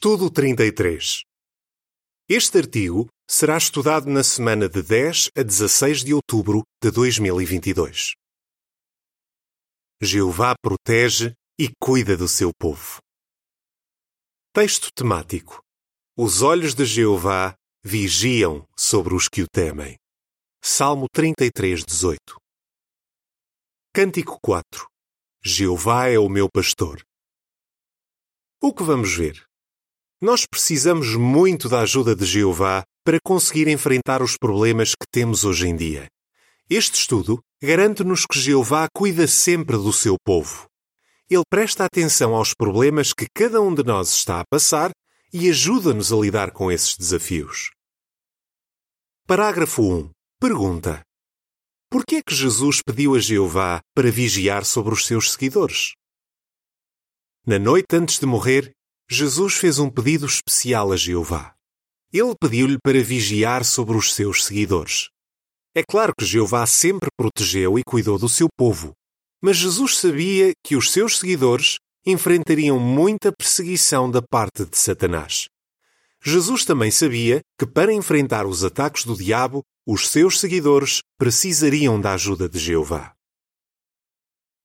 Estudo 33. Este artigo será estudado na semana de 10 a 16 de outubro de 2022. Jeová protege e cuida do seu povo. Texto temático. Os olhos de Jeová vigiam sobre os que o temem. Salmo 33, 18. Cântico 4. Jeová é o meu pastor. O que vamos ver? Nós precisamos muito da ajuda de Jeová para conseguir enfrentar os problemas que temos hoje em dia. Este estudo garante-nos que Jeová cuida sempre do seu povo. Ele presta atenção aos problemas que cada um de nós está a passar e ajuda-nos a lidar com esses desafios. Parágrafo 1. Pergunta: Por que é que Jesus pediu a Jeová para vigiar sobre os seus seguidores? Na noite antes de morrer, Jesus fez um pedido especial a Jeová. Ele pediu-lhe para vigiar sobre os seus seguidores. É claro que Jeová sempre protegeu e cuidou do seu povo, mas Jesus sabia que os seus seguidores enfrentariam muita perseguição da parte de Satanás. Jesus também sabia que para enfrentar os ataques do diabo, os seus seguidores precisariam da ajuda de Jeová.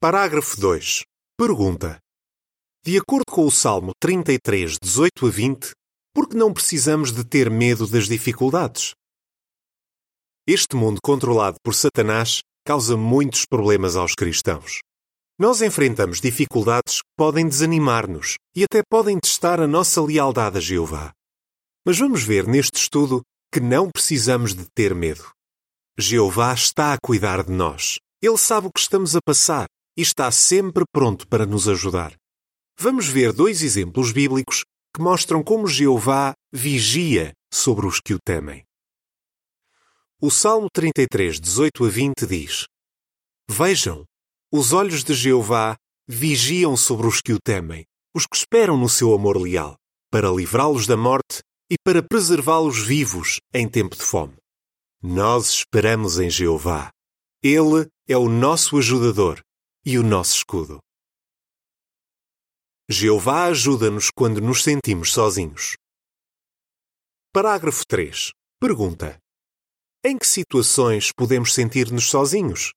Parágrafo 2. Pergunta: de acordo com o Salmo 33, 18 a 20, por que não precisamos de ter medo das dificuldades? Este mundo controlado por Satanás causa muitos problemas aos cristãos. Nós enfrentamos dificuldades que podem desanimar-nos e até podem testar a nossa lealdade a Jeová. Mas vamos ver neste estudo que não precisamos de ter medo. Jeová está a cuidar de nós. Ele sabe o que estamos a passar e está sempre pronto para nos ajudar vamos ver dois exemplos bíblicos que mostram como Jeová vigia sobre os que o temem. O Salmo 33, 18 a 20 diz: Vejam, os olhos de Jeová vigiam sobre os que o temem, os que esperam no seu amor leal, para livrá-los da morte e para preservá-los vivos em tempo de fome. Nós esperamos em Jeová. Ele é o nosso ajudador e o nosso escudo. Jeová ajuda-nos quando nos sentimos sozinhos. Parágrafo 3. Pergunta: Em que situações podemos sentir-nos sozinhos?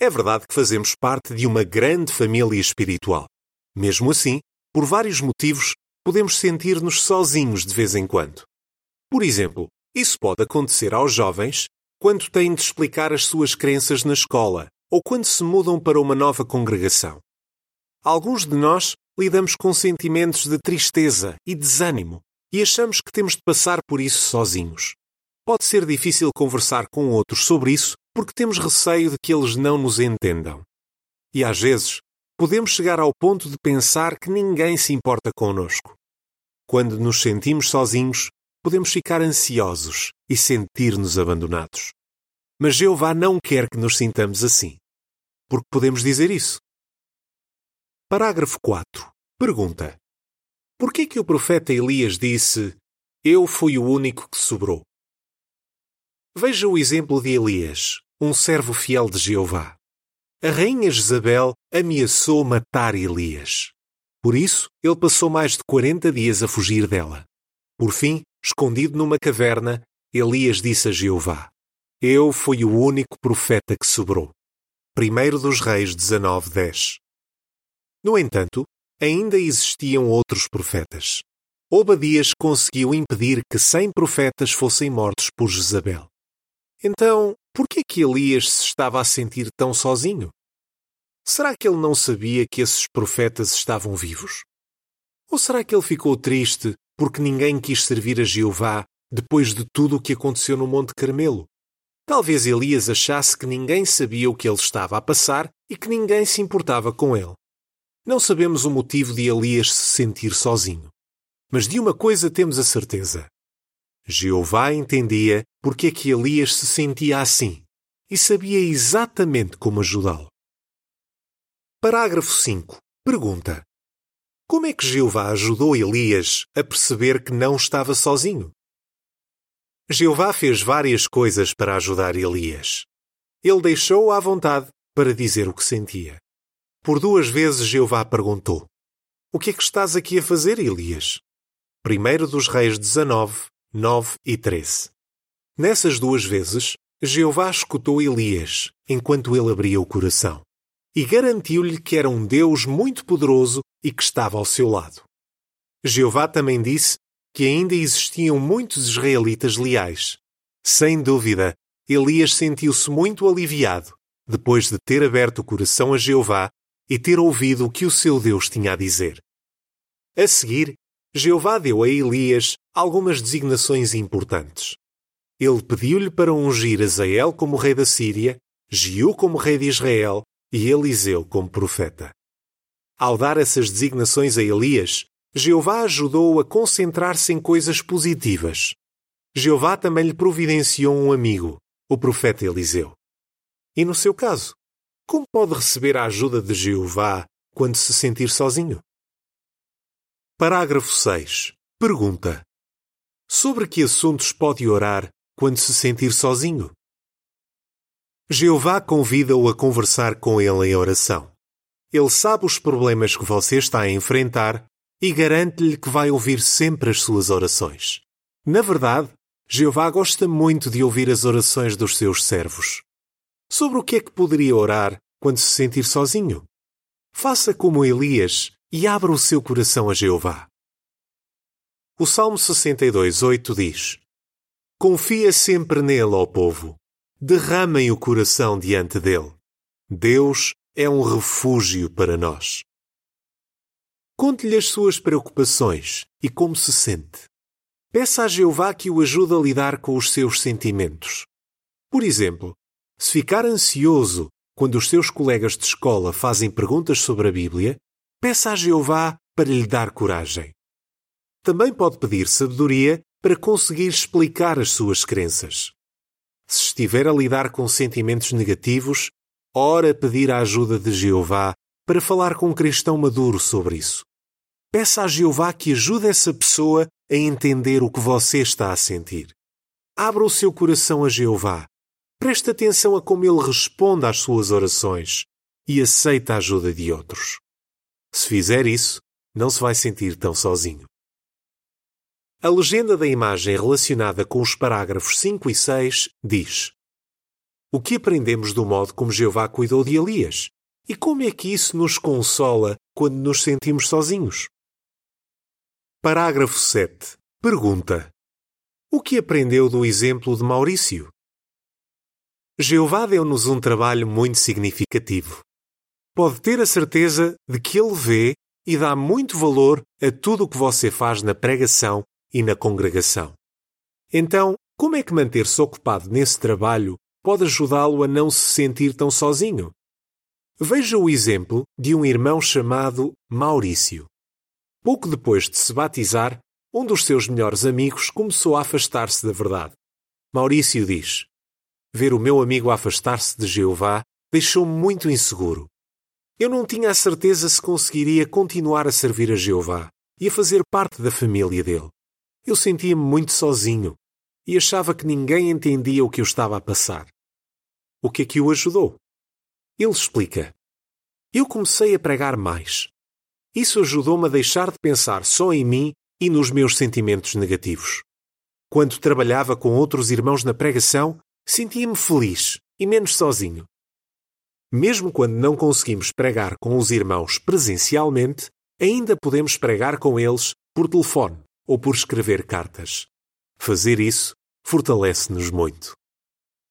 É verdade que fazemos parte de uma grande família espiritual. Mesmo assim, por vários motivos, podemos sentir-nos sozinhos de vez em quando. Por exemplo, isso pode acontecer aos jovens quando têm de explicar as suas crenças na escola ou quando se mudam para uma nova congregação. Alguns de nós lidamos com sentimentos de tristeza e desânimo e achamos que temos de passar por isso sozinhos. Pode ser difícil conversar com outros sobre isso porque temos receio de que eles não nos entendam. E às vezes, podemos chegar ao ponto de pensar que ninguém se importa conosco. Quando nos sentimos sozinhos, podemos ficar ansiosos e sentir-nos abandonados. Mas Jeová não quer que nos sintamos assim. Porque podemos dizer isso? Parágrafo 4. Pergunta: Por que que o profeta Elias disse: Eu fui o único que sobrou? Veja o exemplo de Elias, um servo fiel de Jeová. A rainha Jezabel ameaçou matar Elias. Por isso, ele passou mais de 40 dias a fugir dela. Por fim, escondido numa caverna, Elias disse a Jeová: Eu fui o único profeta que sobrou. 1 dos Reis 19:10. No entanto, ainda existiam outros profetas. Obadias conseguiu impedir que cem profetas fossem mortos por Jezabel. Então, por que que Elias se estava a sentir tão sozinho? Será que ele não sabia que esses profetas estavam vivos? Ou será que ele ficou triste porque ninguém quis servir a Jeová depois de tudo o que aconteceu no Monte Carmelo? Talvez Elias achasse que ninguém sabia o que ele estava a passar e que ninguém se importava com ele. Não sabemos o motivo de Elias se sentir sozinho. Mas de uma coisa temos a certeza. Jeová entendia porque é que Elias se sentia assim e sabia exatamente como ajudá-lo. Parágrafo 5. Pergunta: Como é que Jeová ajudou Elias a perceber que não estava sozinho? Jeová fez várias coisas para ajudar Elias. Ele deixou-o à vontade para dizer o que sentia. Por duas vezes Jeová perguntou: O que é que estás aqui a fazer, Elias? 1 dos Reis 19, 9 e 13. Nessas duas vezes, Jeová escutou Elias enquanto ele abria o coração e garantiu-lhe que era um Deus muito poderoso e que estava ao seu lado. Jeová também disse que ainda existiam muitos israelitas leais. Sem dúvida, Elias sentiu-se muito aliviado depois de ter aberto o coração a Jeová e ter ouvido o que o seu Deus tinha a dizer. A seguir, Jeová deu a Elias algumas designações importantes. Ele pediu-lhe para ungir Azael como rei da Síria, Giu como rei de Israel e Eliseu como profeta. Ao dar essas designações a Elias, Jeová ajudou-o a concentrar-se em coisas positivas. Jeová também lhe providenciou um amigo, o profeta Eliseu. E no seu caso, como pode receber a ajuda de Jeová quando se sentir sozinho? Parágrafo 6. Pergunta: Sobre que assuntos pode orar quando se sentir sozinho? Jeová convida-o a conversar com ele em oração. Ele sabe os problemas que você está a enfrentar e garante-lhe que vai ouvir sempre as suas orações. Na verdade, Jeová gosta muito de ouvir as orações dos seus servos. Sobre o que é que poderia orar quando se sentir sozinho? Faça como Elias e abra o seu coração a Jeová. O Salmo 62:8 diz: Confia sempre nele, ó povo. Derramem o coração diante dele. Deus é um refúgio para nós. Conte-lhe as suas preocupações e como se sente. Peça a Jeová que o ajude a lidar com os seus sentimentos. Por exemplo, se ficar ansioso quando os seus colegas de escola fazem perguntas sobre a Bíblia, peça a Jeová para lhe dar coragem. Também pode pedir sabedoria para conseguir explicar as suas crenças. Se estiver a lidar com sentimentos negativos, ora pedir a ajuda de Jeová para falar com um cristão maduro sobre isso. Peça a Jeová que ajude essa pessoa a entender o que você está a sentir. Abra o seu coração a Jeová Preste atenção a como ele responde às suas orações e aceita a ajuda de outros. Se fizer isso, não se vai sentir tão sozinho. A legenda da imagem relacionada com os parágrafos 5 e 6 diz: O que aprendemos do modo como Jeová cuidou de Elias? E como é que isso nos consola quando nos sentimos sozinhos? Parágrafo 7. Pergunta: O que aprendeu do exemplo de Maurício? Jeová deu-nos um trabalho muito significativo. Pode ter a certeza de que Ele vê e dá muito valor a tudo o que você faz na pregação e na congregação. Então, como é que manter-se ocupado nesse trabalho pode ajudá-lo a não se sentir tão sozinho? Veja o exemplo de um irmão chamado Maurício. Pouco depois de se batizar, um dos seus melhores amigos começou a afastar-se da verdade. Maurício diz: Ver o meu amigo afastar-se de Jeová deixou-me muito inseguro. Eu não tinha a certeza se conseguiria continuar a servir a Jeová e a fazer parte da família dele. Eu sentia-me muito sozinho e achava que ninguém entendia o que eu estava a passar. O que é que o ajudou? Ele explica. Eu comecei a pregar mais. Isso ajudou-me a deixar de pensar só em mim e nos meus sentimentos negativos. Quando trabalhava com outros irmãos na pregação, sentia-me feliz e menos sozinho. Mesmo quando não conseguimos pregar com os irmãos presencialmente, ainda podemos pregar com eles por telefone ou por escrever cartas. Fazer isso fortalece-nos muito.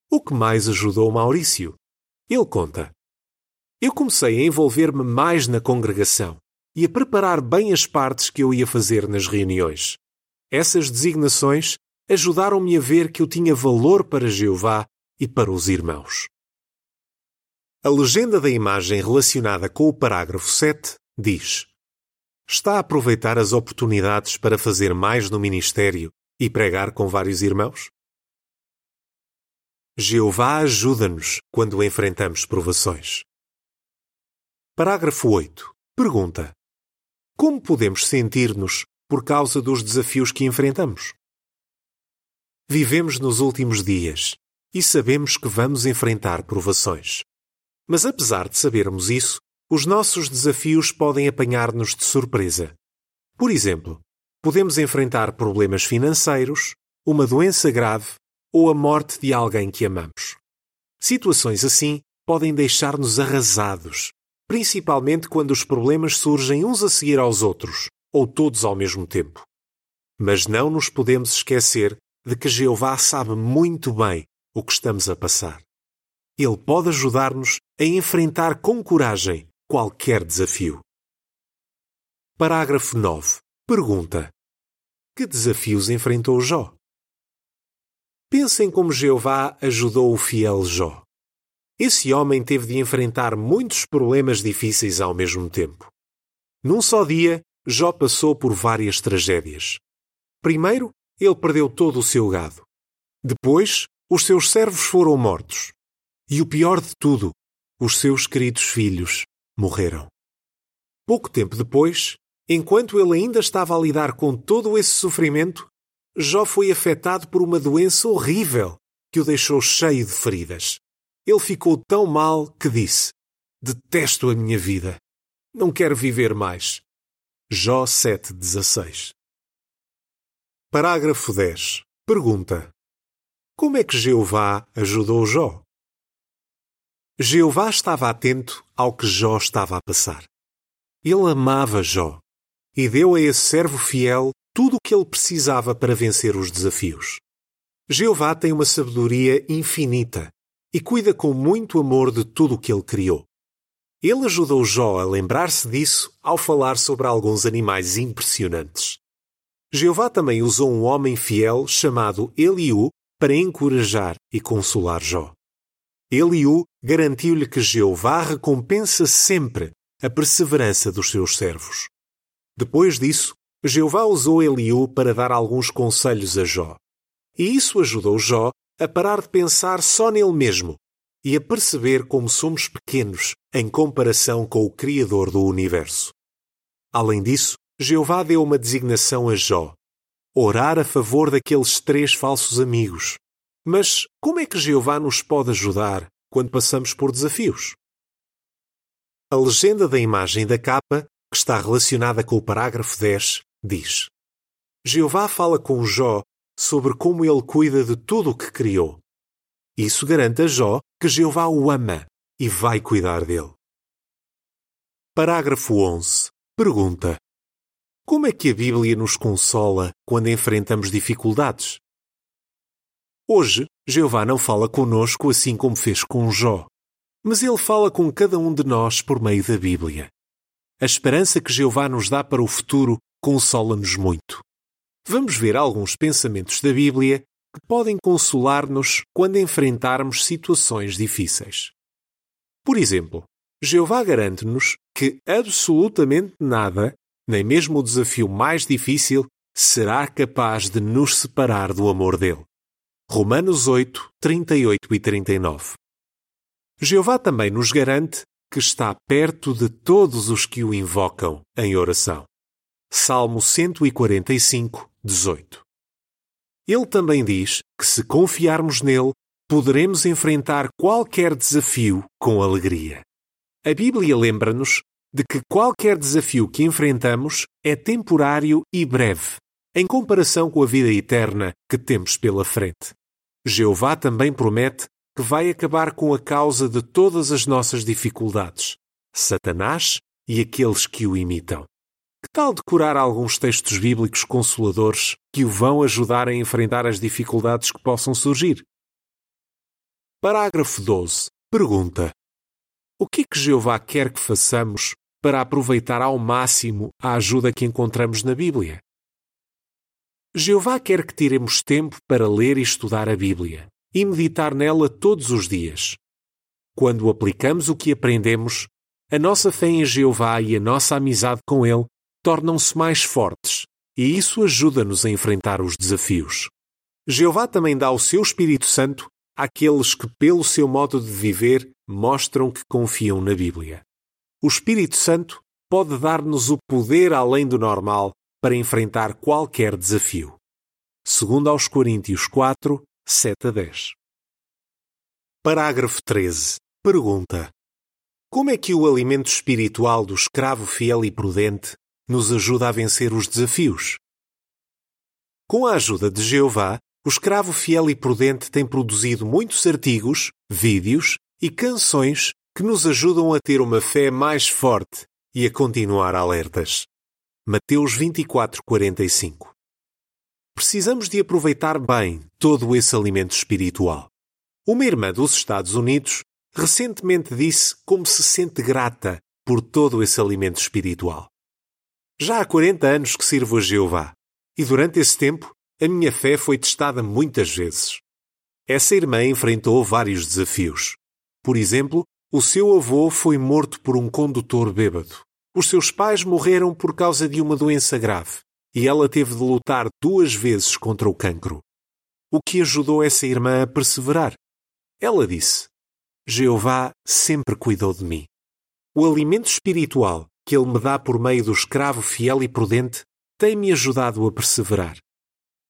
O que mais ajudou Maurício? Ele conta. Eu comecei a envolver-me mais na congregação e a preparar bem as partes que eu ia fazer nas reuniões. Essas designações ajudaram-me a ver que eu tinha valor para Jeová e para os irmãos. A legenda da imagem relacionada com o parágrafo 7 diz: Está a aproveitar as oportunidades para fazer mais no ministério e pregar com vários irmãos? Jeová ajuda-nos quando enfrentamos provações. Parágrafo 8. Pergunta: Como podemos sentir-nos por causa dos desafios que enfrentamos? Vivemos nos últimos dias e sabemos que vamos enfrentar provações. Mas apesar de sabermos isso, os nossos desafios podem apanhar-nos de surpresa. Por exemplo, podemos enfrentar problemas financeiros, uma doença grave ou a morte de alguém que amamos. Situações assim podem deixar-nos arrasados, principalmente quando os problemas surgem uns a seguir aos outros, ou todos ao mesmo tempo. Mas não nos podemos esquecer de que Jeová sabe muito bem o que estamos a passar. Ele pode ajudar-nos a enfrentar com coragem qualquer desafio. Parágrafo 9. Pergunta: Que desafios enfrentou Jó? Pensem como Jeová ajudou o fiel Jó. Esse homem teve de enfrentar muitos problemas difíceis ao mesmo tempo. Num só dia, Jó passou por várias tragédias. Primeiro, ele perdeu todo o seu gado. Depois, os seus servos foram mortos. E o pior de tudo, os seus queridos filhos morreram. Pouco tempo depois, enquanto ele ainda estava a lidar com todo esse sofrimento, Jó foi afetado por uma doença horrível que o deixou cheio de feridas. Ele ficou tão mal que disse: Detesto a minha vida. Não quero viver mais. Jó 7,16 Parágrafo 10. Pergunta: Como é que Jeová ajudou Jó? Jeová estava atento ao que Jó estava a passar. Ele amava Jó e deu a esse servo fiel tudo o que ele precisava para vencer os desafios. Jeová tem uma sabedoria infinita e cuida com muito amor de tudo o que ele criou. Ele ajudou Jó a lembrar-se disso ao falar sobre alguns animais impressionantes. Jeová também usou um homem fiel chamado Eliú para encorajar e consolar Jó. Eliú garantiu-lhe que Jeová recompensa sempre a perseverança dos seus servos. Depois disso, Jeová usou Eliú para dar alguns conselhos a Jó. E isso ajudou Jó a parar de pensar só nele mesmo e a perceber como somos pequenos em comparação com o Criador do universo. Além disso, Jeová deu uma designação a Jó: orar a favor daqueles três falsos amigos mas como é que Jeová nos pode ajudar quando passamos por desafios? A legenda da imagem da capa, que está relacionada com o parágrafo 10, diz: Jeová fala com Jó sobre como ele cuida de tudo o que criou. Isso garante a Jó que Jeová o ama e vai cuidar dele. Parágrafo 11. Pergunta: Como é que a Bíblia nos consola quando enfrentamos dificuldades? Hoje, Jeová não fala conosco assim como fez com Jó, mas ele fala com cada um de nós por meio da Bíblia. A esperança que Jeová nos dá para o futuro consola-nos muito. Vamos ver alguns pensamentos da Bíblia que podem consolar-nos quando enfrentarmos situações difíceis. Por exemplo, Jeová garante-nos que absolutamente nada, nem mesmo o desafio mais difícil, será capaz de nos separar do amor dele. Romanos 8, 38 e 39. Jeová também nos garante que está perto de todos os que o invocam em oração. Salmo 145, 18. Ele também diz que se confiarmos nele, poderemos enfrentar qualquer desafio com alegria. A Bíblia lembra-nos de que qualquer desafio que enfrentamos é temporário e breve, em comparação com a vida eterna que temos pela frente. Jeová também promete que vai acabar com a causa de todas as nossas dificuldades, Satanás e aqueles que o imitam. Que tal decorar alguns textos bíblicos consoladores que o vão ajudar a enfrentar as dificuldades que possam surgir? Parágrafo 12. Pergunta: O que é que Jeová quer que façamos para aproveitar ao máximo a ajuda que encontramos na Bíblia? Jeová quer que tiremos tempo para ler e estudar a Bíblia e meditar nela todos os dias. Quando aplicamos o que aprendemos, a nossa fé em Jeová e a nossa amizade com Ele tornam-se mais fortes e isso ajuda-nos a enfrentar os desafios. Jeová também dá o seu Espírito Santo àqueles que, pelo seu modo de viver, mostram que confiam na Bíblia. O Espírito Santo pode dar-nos o poder além do normal para enfrentar qualquer desafio. Segundo aos Coríntios 4, 7 a 10. Parágrafo 13. Pergunta: Como é que o alimento espiritual do escravo fiel e prudente nos ajuda a vencer os desafios? Com a ajuda de Jeová, o escravo fiel e prudente tem produzido muitos artigos, vídeos e canções que nos ajudam a ter uma fé mais forte e a continuar alertas. Mateus 24:45. Precisamos de aproveitar bem todo esse alimento espiritual. Uma irmã dos Estados Unidos recentemente disse como se sente grata por todo esse alimento espiritual. Já há 40 anos que sirvo a Jeová e durante esse tempo a minha fé foi testada muitas vezes. Essa irmã enfrentou vários desafios. Por exemplo, o seu avô foi morto por um condutor bêbado. Os seus pais morreram por causa de uma doença grave e ela teve de lutar duas vezes contra o cancro. O que ajudou essa irmã a perseverar? Ela disse: Jeová sempre cuidou de mim. O alimento espiritual que ele me dá por meio do escravo fiel e prudente tem-me ajudado a perseverar.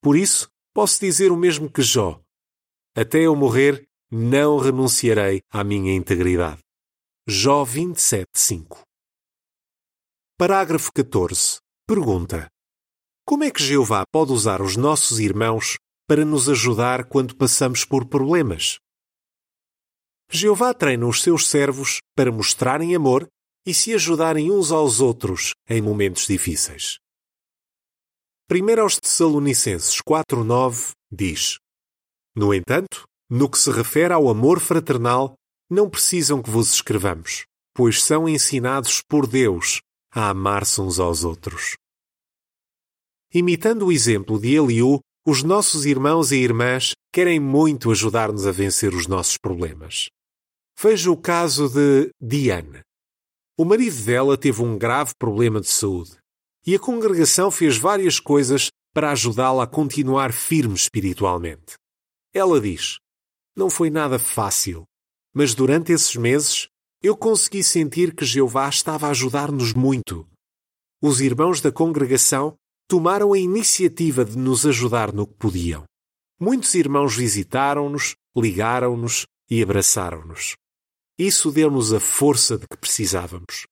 Por isso, posso dizer o mesmo que Jó. Até eu morrer, não renunciarei à minha integridade. Jó 27, 5 Parágrafo 14. Pergunta. Como é que Jeová pode usar os nossos irmãos para nos ajudar quando passamos por problemas? Jeová treina os seus servos para mostrarem amor e se ajudarem uns aos outros em momentos difíceis. 1 aos Tessalonicenses 4:9 diz: No entanto, no que se refere ao amor fraternal, não precisam que vos escrevamos, pois são ensinados por Deus a amar-se uns aos outros. Imitando o exemplo de Eliú, os nossos irmãos e irmãs querem muito ajudar-nos a vencer os nossos problemas. Veja o caso de Diane. O marido dela teve um grave problema de saúde e a congregação fez várias coisas para ajudá-la a continuar firme espiritualmente. Ela diz: Não foi nada fácil, mas durante esses meses eu consegui sentir que Jeová estava a ajudar-nos muito. Os irmãos da congregação tomaram a iniciativa de nos ajudar no que podiam. Muitos irmãos visitaram-nos, ligaram-nos e abraçaram-nos. Isso deu-nos a força de que precisávamos.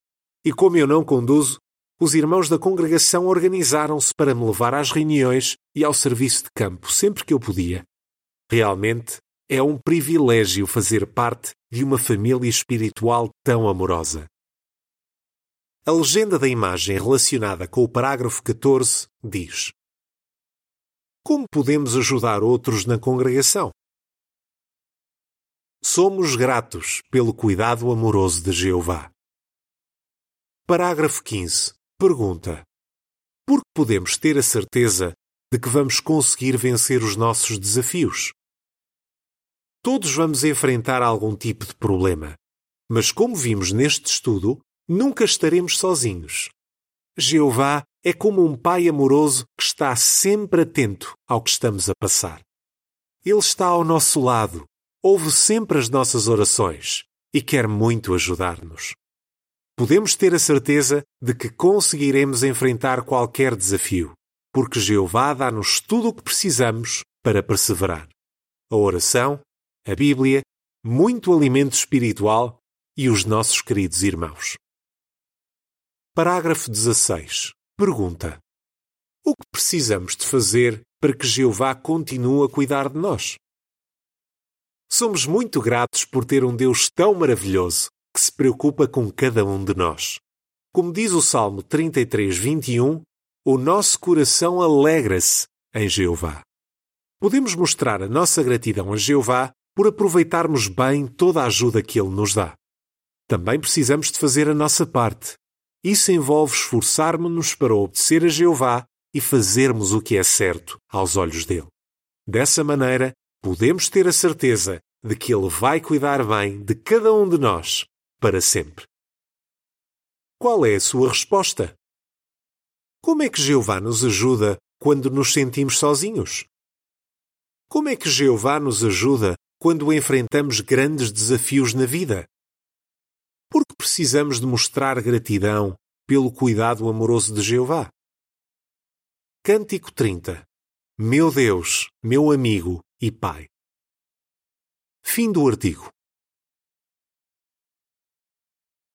E como eu não conduzo, os irmãos da congregação organizaram-se para me levar às reuniões e ao serviço de campo sempre que eu podia. Realmente é um privilégio fazer parte de uma família espiritual tão amorosa. A legenda da imagem relacionada com o parágrafo 14 diz: Como podemos ajudar outros na congregação? Somos gratos pelo cuidado amoroso de Jeová. Parágrafo 15. Pergunta: Por que podemos ter a certeza de que vamos conseguir vencer os nossos desafios? Todos vamos enfrentar algum tipo de problema, mas como vimos neste estudo, nunca estaremos sozinhos. Jeová é como um pai amoroso que está sempre atento ao que estamos a passar. Ele está ao nosso lado ouve sempre as nossas orações e quer muito ajudar-nos. Podemos ter a certeza de que conseguiremos enfrentar qualquer desafio, porque Jeová dá-nos tudo o que precisamos para perseverar. A oração, a Bíblia, muito alimento espiritual e os nossos queridos irmãos. Parágrafo 16. Pergunta: O que precisamos de fazer para que Jeová continue a cuidar de nós? Somos muito gratos por ter um Deus tão maravilhoso que se preocupa com cada um de nós. Como diz o Salmo 33, 21, o nosso coração alegra-se em Jeová. Podemos mostrar a nossa gratidão a Jeová por aproveitarmos bem toda a ajuda que Ele nos dá. Também precisamos de fazer a nossa parte. Isso envolve esforçarmos-nos para obedecer a Jeová e fazermos o que é certo aos olhos dele. Dessa maneira, podemos ter a certeza de que Ele vai cuidar bem de cada um de nós para sempre. Qual é a sua resposta? Como é que Jeová nos ajuda quando nos sentimos sozinhos? Como é que Jeová nos ajuda quando enfrentamos grandes desafios na vida? Por que precisamos de mostrar gratidão pelo cuidado amoroso de Jeová? Cântico 30 Meu Deus, meu amigo, e Pai. Fim do artigo.